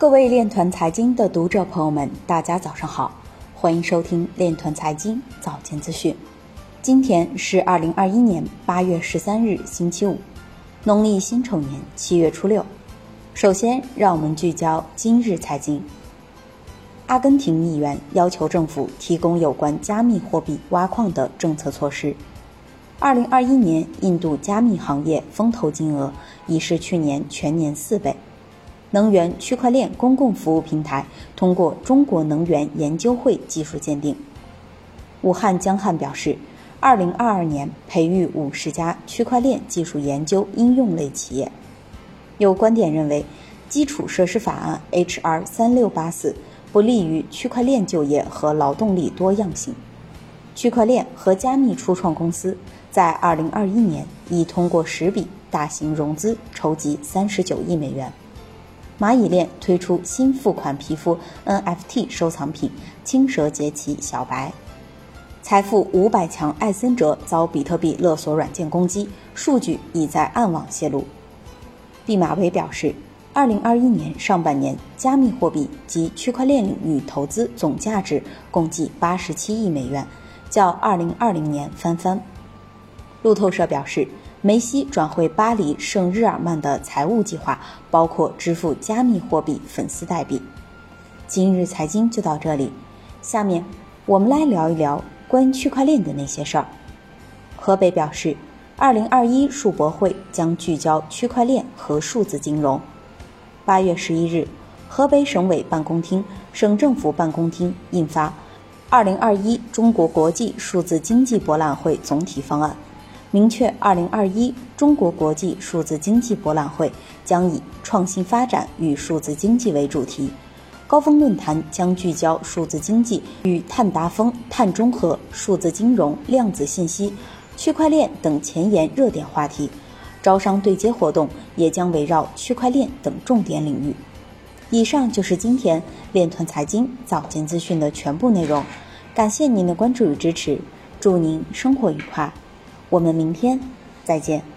各位链团财经的读者朋友们，大家早上好，欢迎收听链团财经早间资讯。今天是二零二一年八月十三日，星期五，农历辛丑年七月初六。首先，让我们聚焦今日财经。阿根廷议员要求政府提供有关加密货币挖矿的政策措施。二零二一年，印度加密行业风投金额已是去年全年四倍。能源区块链公共服务平台通过中国能源研究会技术鉴定。武汉江汉表示，二零二二年培育五十家区块链技术研究应用类企业。有观点认为，基础设施法案 H.R. 三六八四不利于区块链就业和劳动力多样性。区块链和加密初创公司在二零二一年已通过十笔大型融资筹集三十九亿美元。蚂蚁链推出新付款皮肤 NFT 收藏品“青蛇节起小白”。财富五百强艾森哲遭比特币勒索软件攻击，数据已在暗网泄露。毕马威表示，二零二一年上半年加密货币及区块链领域投资总价值共计八十七亿美元，较二零二零年翻番。路透社表示。梅西转会巴黎圣日耳曼的财务计划包括支付加密货币粉丝代币。今日财经就到这里，下面我们来聊一聊关于区块链的那些事儿。河北表示，二零二一数博会将聚焦区块链和数字金融。八月十一日，河北省委办公厅、省政府办公厅印发《二零二一中国国际数字经济博览会总体方案》。明确，二零二一中国国际数字经济博览会将以创新发展与数字经济为主题，高峰论坛将聚焦数字经济与碳达峰、碳中和、数字金融、量子信息、区块链等前沿热点话题，招商对接活动也将围绕区块链等重点领域。以上就是今天链团财经早间资讯的全部内容，感谢您的关注与支持，祝您生活愉快。我们明天再见。